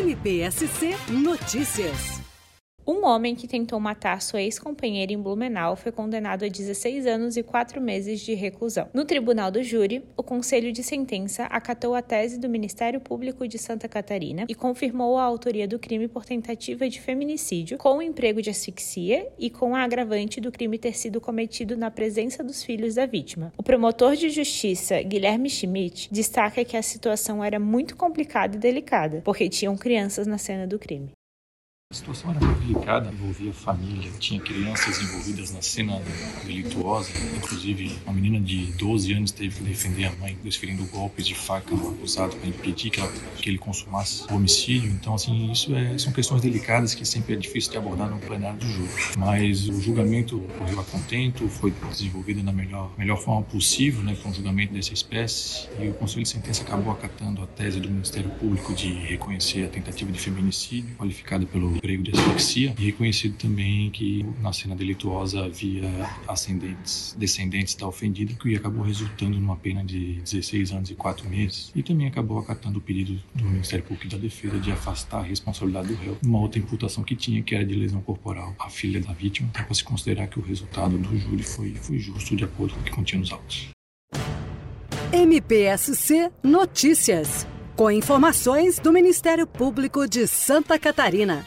NPSC Notícias. Um homem que tentou matar sua ex-companheira em Blumenau foi condenado a 16 anos e 4 meses de reclusão. No tribunal do júri, o conselho de sentença acatou a tese do Ministério Público de Santa Catarina e confirmou a autoria do crime por tentativa de feminicídio com emprego de asfixia e com a agravante do crime ter sido cometido na presença dos filhos da vítima. O promotor de justiça, Guilherme Schmidt, destaca que a situação era muito complicada e delicada, porque tinham crianças na cena do crime. A situação era muito delicada, envolvia família, tinha crianças envolvidas na cena delituosa, inclusive uma menina de 12 anos teve que defender a mãe, desferindo golpes de faca no acusado para impedir que, ela, que, ele consumasse o homicídio. Então, assim, isso é, são questões delicadas que sempre é difícil de abordar no plenário do júri. Mas o julgamento ocorreu a contento, foi desenvolvido da melhor, melhor forma possível, né, com um julgamento dessa espécie, e o Conselho de Sentença acabou acatando a tese do Ministério Público de reconhecer a tentativa de feminicídio, qualificada pelo emprego de asfixia e reconhecido também que na cena delituosa havia ascendentes, descendentes da ofendida, que acabou resultando numa pena de 16 anos e 4 meses. E também acabou acatando o pedido do Ministério Público da Defesa de afastar a responsabilidade do réu, uma outra imputação que tinha, que era de lesão corporal à filha da vítima, para se considerar que o resultado do júri foi, foi justo de acordo com o que continha nos autos. MPSC Notícias, com informações do Ministério Público de Santa Catarina.